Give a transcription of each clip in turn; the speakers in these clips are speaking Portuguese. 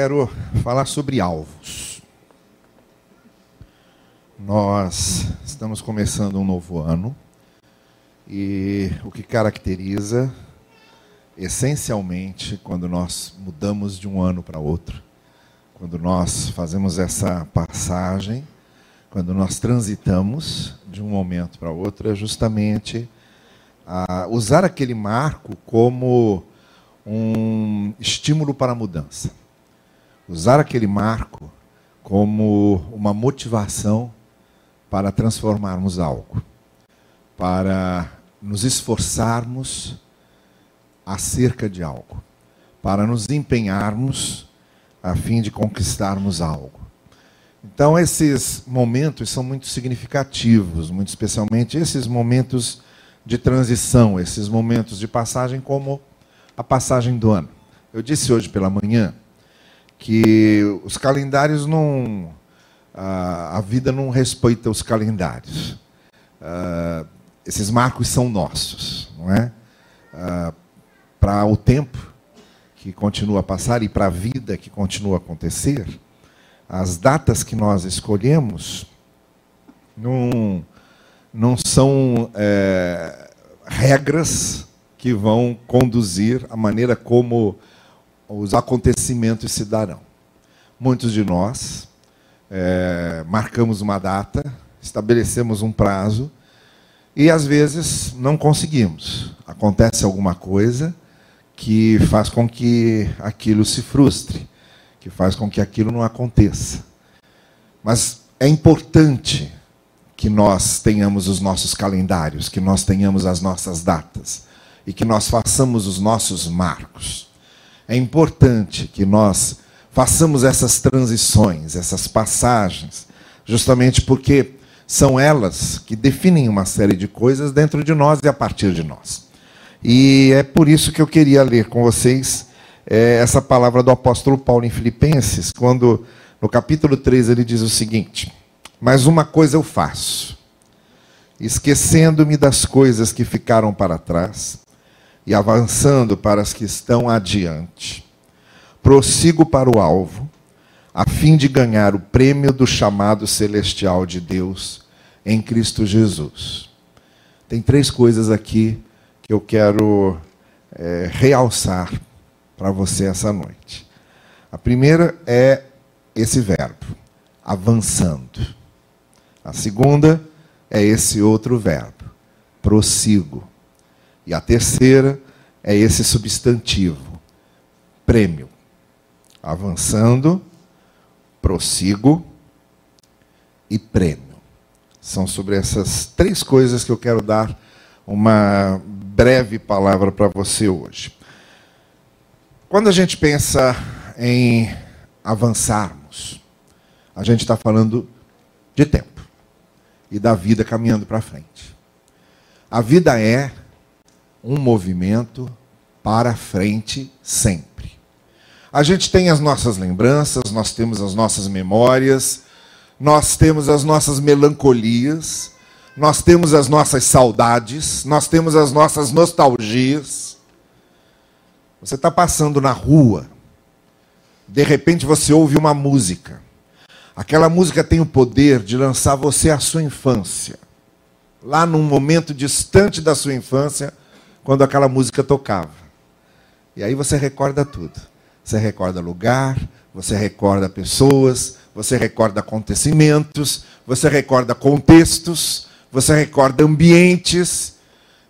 Quero falar sobre alvos. Nós estamos começando um novo ano e o que caracteriza, essencialmente, quando nós mudamos de um ano para outro, quando nós fazemos essa passagem, quando nós transitamos de um momento para outro, é justamente usar aquele marco como um estímulo para a mudança usar aquele marco como uma motivação para transformarmos algo, para nos esforçarmos acerca de algo, para nos empenharmos a fim de conquistarmos algo. Então, esses momentos são muito significativos, muito especialmente esses momentos de transição, esses momentos de passagem, como a passagem do ano. Eu disse hoje pela manhã que os calendários não. A, vida não respeita os calendários. Uh, esses marcos são nossos, não é? Uh, para o tempo que continua a passar e para a vida que continua a acontecer, as datas que nós escolhemos não, não são é, regras que vão conduzir a maneira como os acontecimentos se darão. Muitos de nós é, marcamos uma data, estabelecemos um prazo e às vezes não conseguimos. Acontece alguma coisa que faz com que aquilo se frustre, que faz com que aquilo não aconteça. Mas é importante que nós tenhamos os nossos calendários, que nós tenhamos as nossas datas e que nós façamos os nossos marcos. É importante que nós façamos essas transições, essas passagens, justamente porque são elas que definem uma série de coisas dentro de nós e a partir de nós. E é por isso que eu queria ler com vocês é, essa palavra do apóstolo Paulo em Filipenses, quando no capítulo 3 ele diz o seguinte: Mas uma coisa eu faço, esquecendo-me das coisas que ficaram para trás e avançando para as que estão adiante. Prossigo para o alvo, a fim de ganhar o prêmio do chamado celestial de Deus em Cristo Jesus. Tem três coisas aqui que eu quero é, realçar para você essa noite. A primeira é esse verbo, avançando. A segunda é esse outro verbo, prossigo. E a terceira é esse substantivo, prêmio. Avançando, prossigo e prêmio. São sobre essas três coisas que eu quero dar uma breve palavra para você hoje. Quando a gente pensa em avançarmos, a gente está falando de tempo e da vida caminhando para frente. A vida é um movimento para frente sempre. A gente tem as nossas lembranças, nós temos as nossas memórias, nós temos as nossas melancolias, nós temos as nossas saudades, nós temos as nossas nostalgias. Você está passando na rua, de repente você ouve uma música. Aquela música tem o poder de lançar você à sua infância. Lá num momento distante da sua infância, quando aquela música tocava. E aí você recorda tudo. Você recorda lugar, você recorda pessoas, você recorda acontecimentos, você recorda contextos, você recorda ambientes,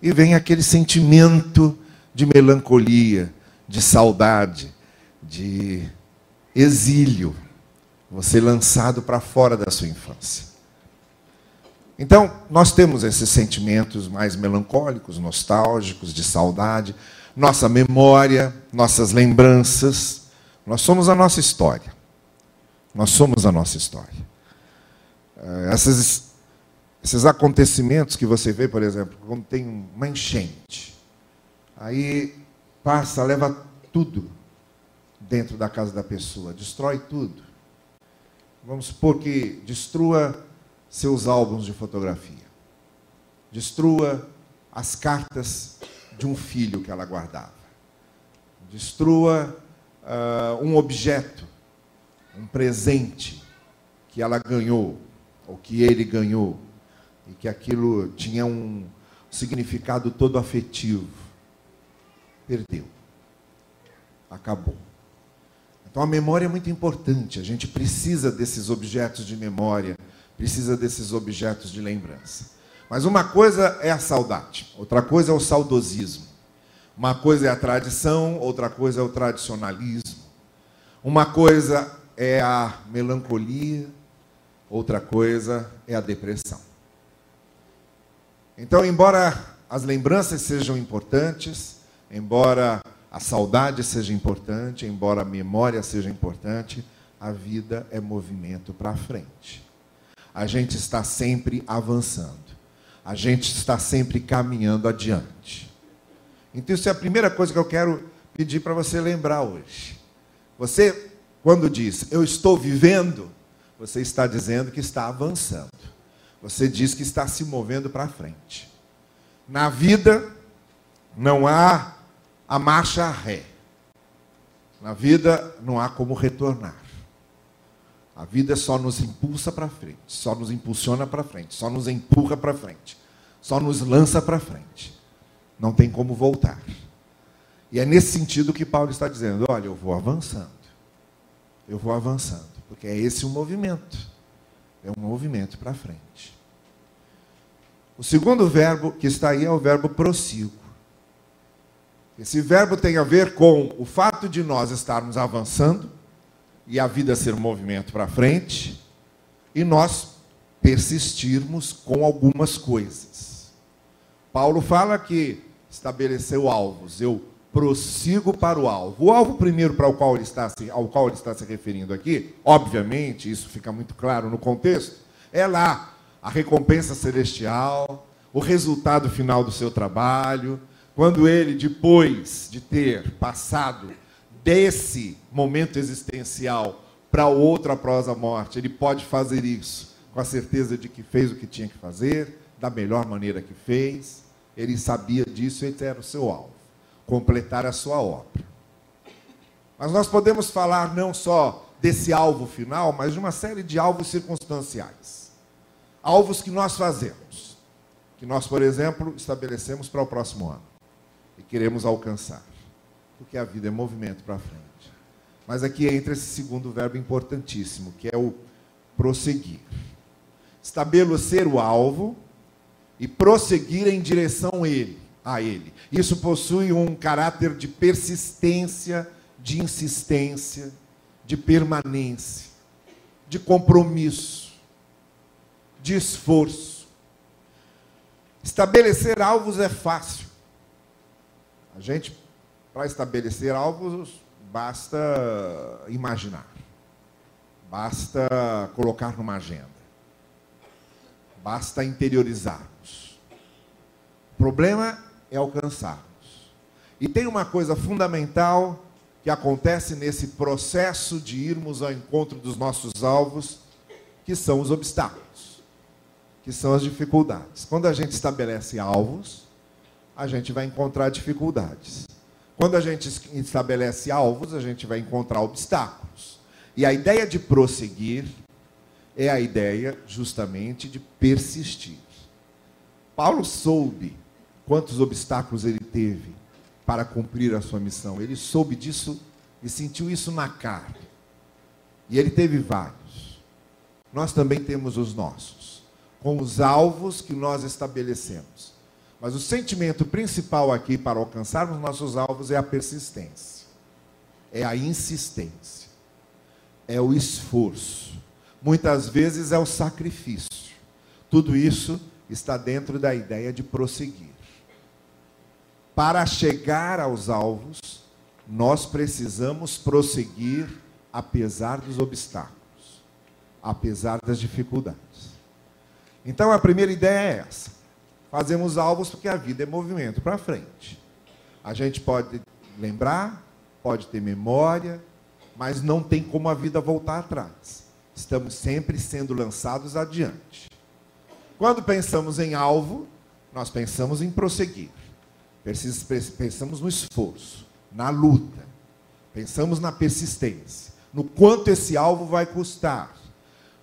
e vem aquele sentimento de melancolia, de saudade, de exílio. Você lançado para fora da sua infância. Então, nós temos esses sentimentos mais melancólicos, nostálgicos, de saudade, nossa memória, nossas lembranças. Nós somos a nossa história. Nós somos a nossa história. Eh, essas, esses acontecimentos que você vê, por exemplo, quando tem uma enchente, aí passa, leva tudo dentro da casa da pessoa, destrói tudo. Vamos supor que destrua seus álbuns de fotografia. Destrua as cartas de um filho que ela guardava. Destrua uh, um objeto um presente que ela ganhou, ou que ele ganhou, e que aquilo tinha um significado todo afetivo, perdeu. Acabou. Então a memória é muito importante, a gente precisa desses objetos de memória, precisa desses objetos de lembrança. Mas uma coisa é a saudade, outra coisa é o saudosismo. Uma coisa é a tradição, outra coisa é o tradicionalismo. Uma coisa é a melancolia, outra coisa é a depressão. Então, embora as lembranças sejam importantes, embora a saudade seja importante, embora a memória seja importante, a vida é movimento para frente. A gente está sempre avançando. A gente está sempre caminhando adiante. Então, isso é a primeira coisa que eu quero pedir para você lembrar hoje. Você, quando diz eu estou vivendo, você está dizendo que está avançando. Você diz que está se movendo para frente. Na vida, não há a marcha ré. Na vida, não há como retornar. A vida só nos impulsa para frente, só nos impulsiona para frente, só nos empurra para frente, só nos lança para frente não tem como voltar. E é nesse sentido que Paulo está dizendo: olha, eu vou avançando. Eu vou avançando. Porque é esse o movimento. É um movimento para frente. O segundo verbo que está aí é o verbo prossigo. Esse verbo tem a ver com o fato de nós estarmos avançando e a vida ser um movimento para frente e nós persistirmos com algumas coisas. Paulo fala que estabeleceu alvos. Eu prossigo para o alvo. O alvo primeiro para o qual ele está se, ao qual ele está se referindo aqui, obviamente, isso fica muito claro no contexto, é lá a recompensa celestial, o resultado final do seu trabalho, quando ele, depois de ter passado desse momento existencial para outro após a morte, ele pode fazer isso com a certeza de que fez o que tinha que fazer, da melhor maneira que fez, ele sabia disso, esse era o seu alvo. Completar a sua obra. Mas nós podemos falar não só desse alvo final, mas de uma série de alvos circunstanciais. Alvos que nós fazemos, que nós, por exemplo, estabelecemos para o próximo ano. E queremos alcançar, porque a vida é movimento para frente. Mas aqui entra esse segundo verbo importantíssimo, que é o prosseguir. Estabelecer o alvo e prosseguir em direção ele, a ele. Isso possui um caráter de persistência, de insistência, de permanência, de compromisso, de esforço. Estabelecer alvos é fácil. A gente, para estabelecer alvos, basta imaginar, basta colocar numa agenda, basta interiorizar problema é alcançarmos. E tem uma coisa fundamental que acontece nesse processo de irmos ao encontro dos nossos alvos, que são os obstáculos, que são as dificuldades. Quando a gente estabelece alvos, a gente vai encontrar dificuldades. Quando a gente estabelece alvos, a gente vai encontrar obstáculos. E a ideia de prosseguir é a ideia justamente de persistir. Paulo soube quantos obstáculos ele teve para cumprir a sua missão. Ele soube disso e sentiu isso na carne. E ele teve vários. Nós também temos os nossos, com os alvos que nós estabelecemos. Mas o sentimento principal aqui para alcançarmos nossos alvos é a persistência, é a insistência, é o esforço. Muitas vezes é o sacrifício. Tudo isso está dentro da ideia de prosseguir. Para chegar aos alvos, nós precisamos prosseguir apesar dos obstáculos, apesar das dificuldades. Então a primeira ideia é essa. Fazemos alvos porque a vida é movimento para frente. A gente pode lembrar, pode ter memória, mas não tem como a vida voltar atrás. Estamos sempre sendo lançados adiante. Quando pensamos em alvo, nós pensamos em prosseguir. Pensamos no esforço, na luta, pensamos na persistência, no quanto esse alvo vai custar,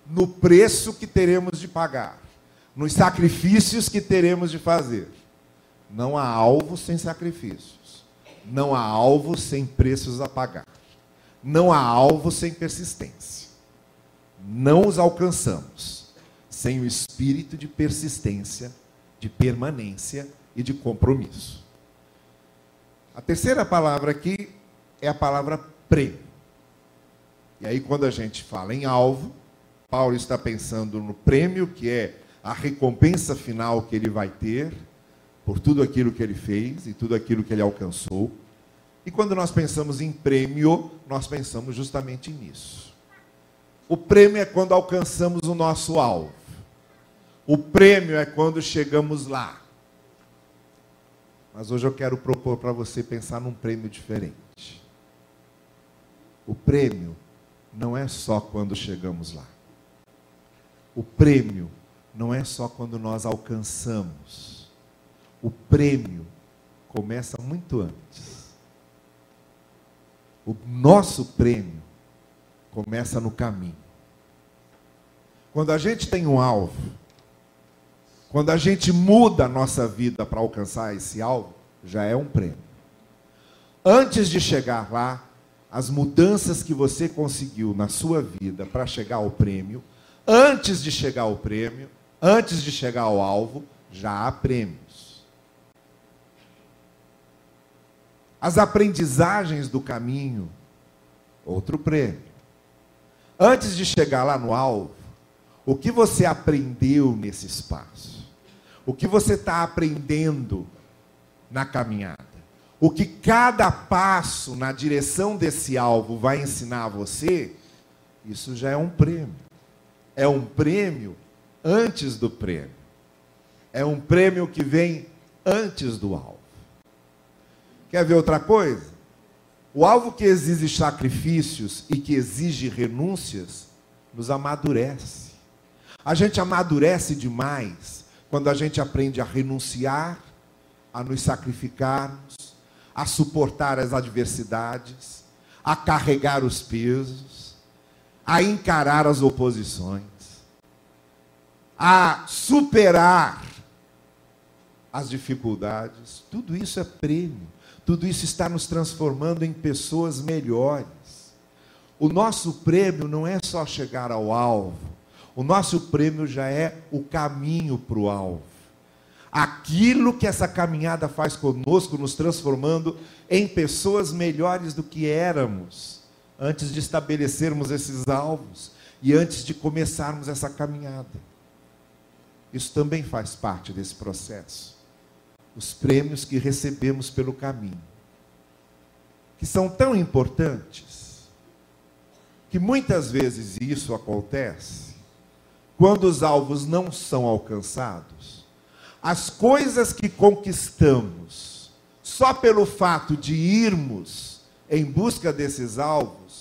no preço que teremos de pagar, nos sacrifícios que teremos de fazer. Não há alvo sem sacrifícios. Não há alvo sem preços a pagar. Não há alvo sem persistência. Não os alcançamos sem o espírito de persistência, de permanência e de compromisso. A terceira palavra aqui é a palavra prêmio. E aí, quando a gente fala em alvo, Paulo está pensando no prêmio, que é a recompensa final que ele vai ter por tudo aquilo que ele fez e tudo aquilo que ele alcançou. E quando nós pensamos em prêmio, nós pensamos justamente nisso. O prêmio é quando alcançamos o nosso alvo. O prêmio é quando chegamos lá. Mas hoje eu quero propor para você pensar num prêmio diferente. O prêmio não é só quando chegamos lá. O prêmio não é só quando nós alcançamos. O prêmio começa muito antes. O nosso prêmio começa no caminho. Quando a gente tem um alvo, quando a gente muda a nossa vida para alcançar esse alvo, já é um prêmio. Antes de chegar lá, as mudanças que você conseguiu na sua vida para chegar ao prêmio, antes de chegar ao prêmio, antes de chegar ao alvo, já há prêmios. As aprendizagens do caminho, outro prêmio. Antes de chegar lá no alvo, o que você aprendeu nesse espaço? O que você está aprendendo na caminhada? O que cada passo na direção desse alvo vai ensinar a você, isso já é um prêmio. É um prêmio antes do prêmio. É um prêmio que vem antes do alvo. Quer ver outra coisa? O alvo que exige sacrifícios e que exige renúncias nos amadurece. A gente amadurece demais quando a gente aprende a renunciar, a nos sacrificarmos, a suportar as adversidades, a carregar os pesos, a encarar as oposições a superar as dificuldades. Tudo isso é prêmio. Tudo isso está nos transformando em pessoas melhores. O nosso prêmio não é só chegar ao alvo. O nosso prêmio já é o caminho para o alvo. Aquilo que essa caminhada faz conosco, nos transformando em pessoas melhores do que éramos antes de estabelecermos esses alvos e antes de começarmos essa caminhada. Isso também faz parte desse processo. Os prêmios que recebemos pelo caminho, que são tão importantes, que muitas vezes isso acontece quando os alvos não são alcançados. As coisas que conquistamos só pelo fato de irmos em busca desses alvos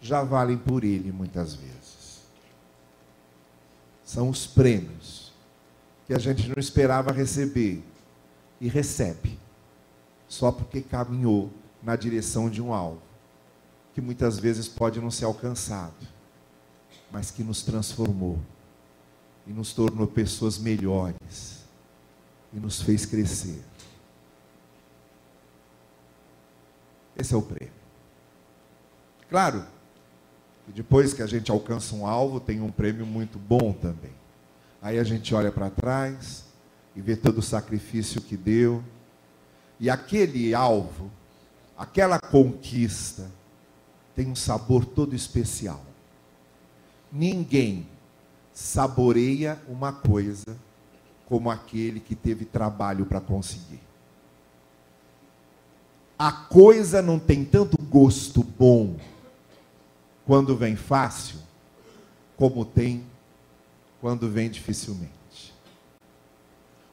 já valem por ele muitas vezes. São os prêmios que a gente não esperava receber e recebe, só porque caminhou na direção de um alvo, que muitas vezes pode não ser alcançado, mas que nos transformou e nos tornou pessoas melhores e nos fez crescer. Esse é o prêmio. Claro que depois que a gente alcança um alvo, tem um prêmio muito bom também. Aí a gente olha para trás e vê todo o sacrifício que deu. E aquele alvo, aquela conquista, tem um sabor todo especial. Ninguém saboreia uma coisa como aquele que teve trabalho para conseguir. A coisa não tem tanto gosto bom quando vem fácil, como tem quando vem dificilmente.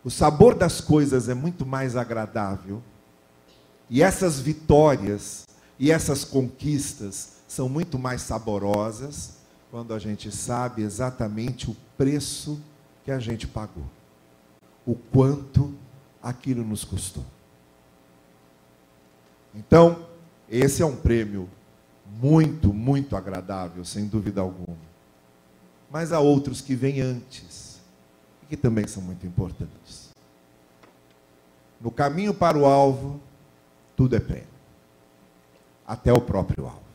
O sabor das coisas é muito mais agradável, e essas vitórias e essas conquistas são muito mais saborosas quando a gente sabe exatamente o preço que a gente pagou, o quanto aquilo nos custou. Então, esse é um prêmio muito, muito agradável, sem dúvida alguma. Mas há outros que vêm antes e que também são muito importantes. No caminho para o alvo, tudo é prêmio, até o próprio alvo.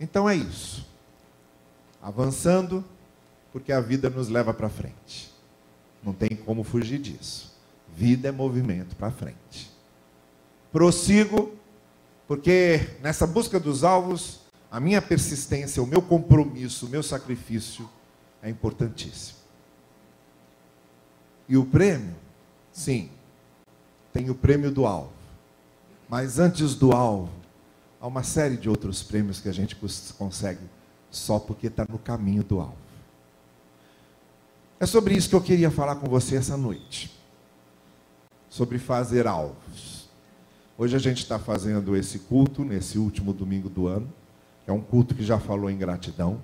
Então é isso. Avançando, porque a vida nos leva para frente. Não tem como fugir disso. Vida é movimento para frente. Prossigo, porque nessa busca dos alvos, a minha persistência, o meu compromisso, o meu sacrifício é importantíssimo. E o prêmio? Sim, tem o prêmio do alvo. Mas antes do alvo, há uma série de outros prêmios que a gente consegue só porque está no caminho do alvo. É sobre isso que eu queria falar com você essa noite. Sobre fazer alvos. Hoje a gente está fazendo esse culto, nesse último domingo do ano, é um culto que já falou em gratidão,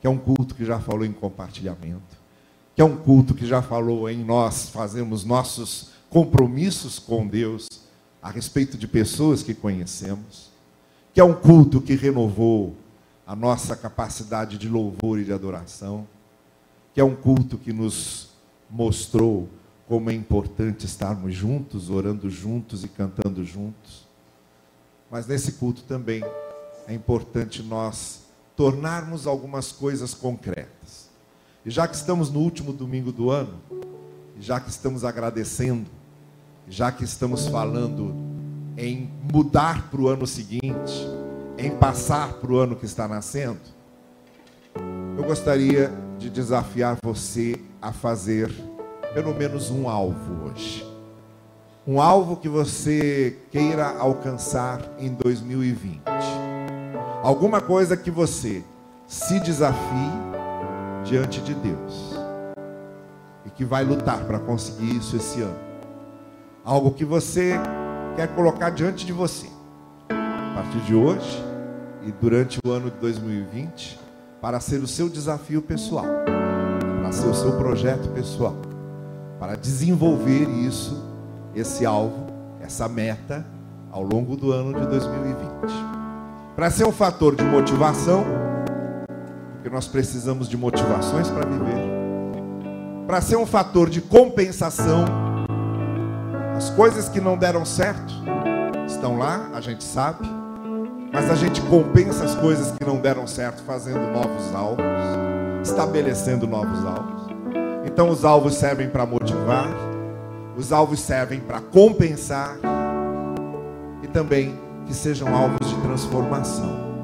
que é um culto que já falou em compartilhamento, que é um culto que já falou em nós fazermos nossos compromissos com Deus a respeito de pessoas que conhecemos, que é um culto que renovou a nossa capacidade de louvor e de adoração, que é um culto que nos mostrou como é importante estarmos juntos, orando juntos e cantando juntos. Mas nesse culto também é importante nós tornarmos algumas coisas concretas. E já que estamos no último domingo do ano, já que estamos agradecendo, já que estamos falando em mudar para o ano seguinte, em passar para o ano que está nascendo, eu gostaria de desafiar você a fazer pelo menos um alvo hoje. Um alvo que você queira alcançar em 2020. Alguma coisa que você se desafie diante de Deus e que vai lutar para conseguir isso esse ano. Algo que você quer colocar diante de você. A partir de hoje e durante o ano de 2020, para ser o seu desafio pessoal, para ser o seu projeto pessoal, para desenvolver isso, esse alvo, essa meta, ao longo do ano de 2020. Para ser um fator de motivação, porque nós precisamos de motivações para viver. Para ser um fator de compensação, as coisas que não deram certo estão lá, a gente sabe mas a gente compensa as coisas que não deram certo fazendo novos alvos, estabelecendo novos alvos. Então os alvos servem para motivar, os alvos servem para compensar e também que sejam alvos de transformação.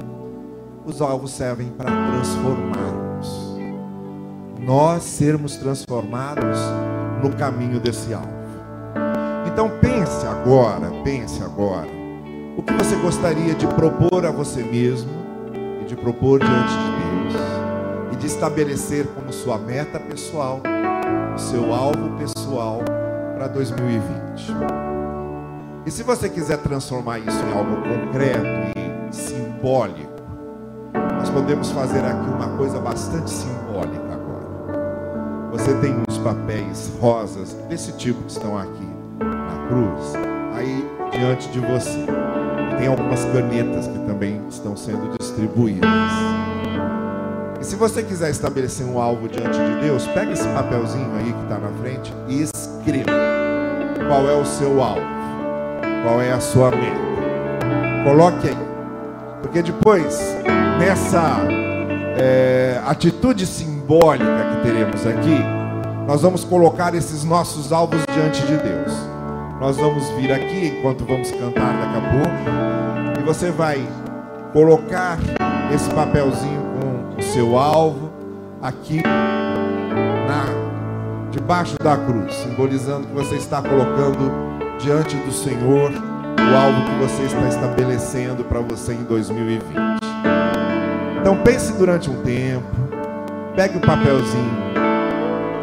Os alvos servem para transformarmos. Nós sermos transformados no caminho desse alvo. Então pense agora, pense agora o que você gostaria de propor a você mesmo e de propor diante de Deus e de estabelecer como sua meta pessoal, o seu alvo pessoal para 2020. E se você quiser transformar isso em algo concreto e simbólico, nós podemos fazer aqui uma coisa bastante simbólica agora. Você tem uns papéis rosas desse tipo que estão aqui na cruz, aí diante de você tem algumas canetas que também estão sendo distribuídas. E se você quiser estabelecer um alvo diante de Deus, pega esse papelzinho aí que está na frente e escreva qual é o seu alvo, qual é a sua meta. Coloque aí, porque depois, nessa é, atitude simbólica que teremos aqui, nós vamos colocar esses nossos alvos diante de Deus. Nós vamos vir aqui enquanto vamos cantar daqui a pouco. E você vai colocar esse papelzinho com o seu alvo aqui na debaixo da cruz, simbolizando que você está colocando diante do Senhor o alvo que você está estabelecendo para você em 2020. Então pense durante um tempo, pegue o papelzinho,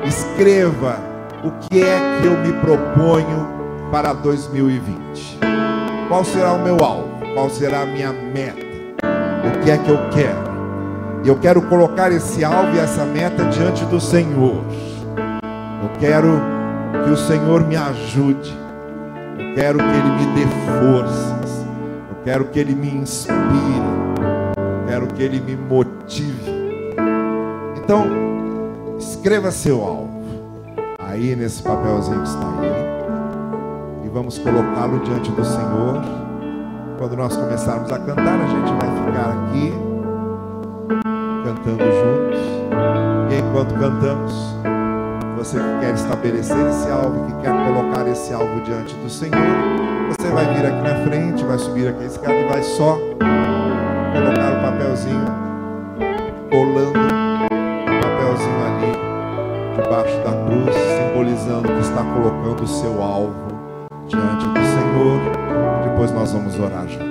escreva o que é que eu me proponho para 2020? Qual será o meu alvo? Qual será a minha meta? O que é que eu quero? E eu quero colocar esse alvo e essa meta diante do Senhor. Eu quero que o Senhor me ajude. Eu quero que Ele me dê forças. Eu Quero que Ele me inspire. Quero que Ele me motive. Então, escreva seu alvo. Aí nesse papelzinho que está aí. E vamos colocá-lo diante do Senhor. Quando nós começarmos a cantar, a gente vai ficar aqui cantando juntos. E enquanto cantamos, você que quer estabelecer esse alvo, que quer colocar esse alvo diante do Senhor, você vai vir aqui na frente, vai subir aqui a escada e vai só colocar o papelzinho, colando o papelzinho ali debaixo da cruz, simbolizando que está colocando o seu alvo diante do Senhor. Depois nós vamos orar juntos.